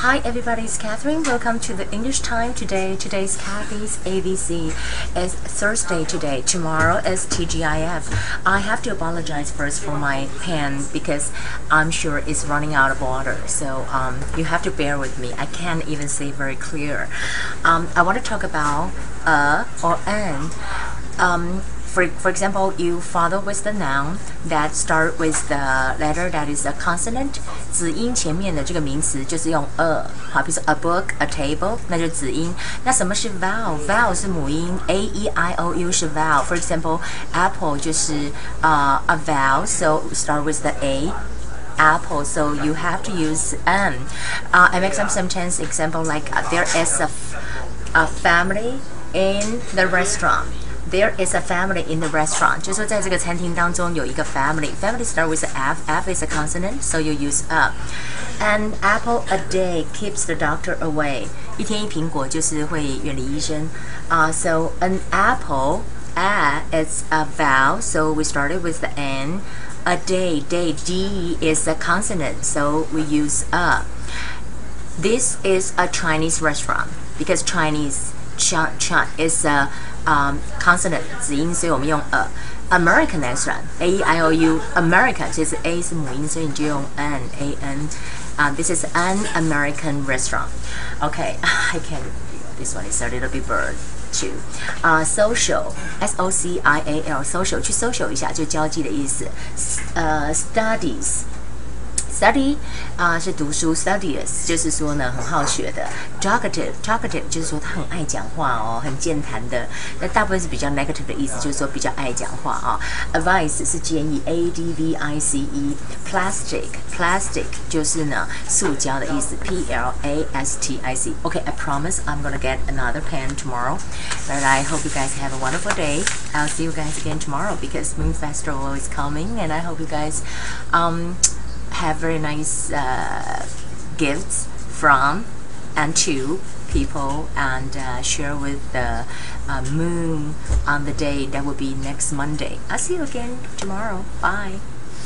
Hi everybody, it's Catherine. Welcome to the English time today. Today's Kathy's ABC. It's Thursday today. Tomorrow is TGIF. I have to apologize first for my pen because I'm sure it's running out of water. So um, you have to bear with me. I can't even say very clear. Um, I want to talk about a or an. Um, for, for example, you follow with the noun that start with the letter that is a consonant，子音前面的这个名词就是用 a，好，比如说 a book、a table，那就是子音。那什么是 vowel？vowel 是母音，a e i o u 是 vowel。For example, apple 就是呃、uh, a vowel，so start with the a。apple so you have to use an uh, I make some sentence example like uh, there is a, a family in the restaurant there is a family in the restaurant，就说在这个餐厅当中有一个 family。Family start with F. F is a consonant, so you use a. An apple a day keeps the doctor away. 一天一苹果就是会远离医生。啊、uh,，so an apple a is a vowel, so we started with the n. A day, day, d is a consonant, so we use a. This is a Chinese restaurant because Chinese ch ch is a um, consonant 子音，所以我们用 a。American restaurant A E I O U American 就是 A 是母音，所以你就用 an A N。啊、uh,，this is an American restaurant. Okay, I can. This one is a little bit bird too. 啊、uh,，social S O C I A L social 去 social 一下，就交际的意思。呃、uh,，studies。 Study 啊、呃、是读书，studious 就是说呢很好学的，talkative talkative 就是说他很爱讲话哦，很健谈的。那大部分是比较 negative 的意思，就是说比较爱讲话啊。Advice 是建议，A D V I C E。Plastic plastic 就是呢塑胶的意思，P L A S T I C。Okay, I promise I'm gonna get another pen tomorrow, but I hope you guys have a wonderful day. I'll see you guys again tomorrow because Moon Festival is coming, and I hope you guys um have very nice uh, gifts from and to people and uh, share with the uh, moon on the day that will be next Monday. I'll see you again tomorrow. Bye.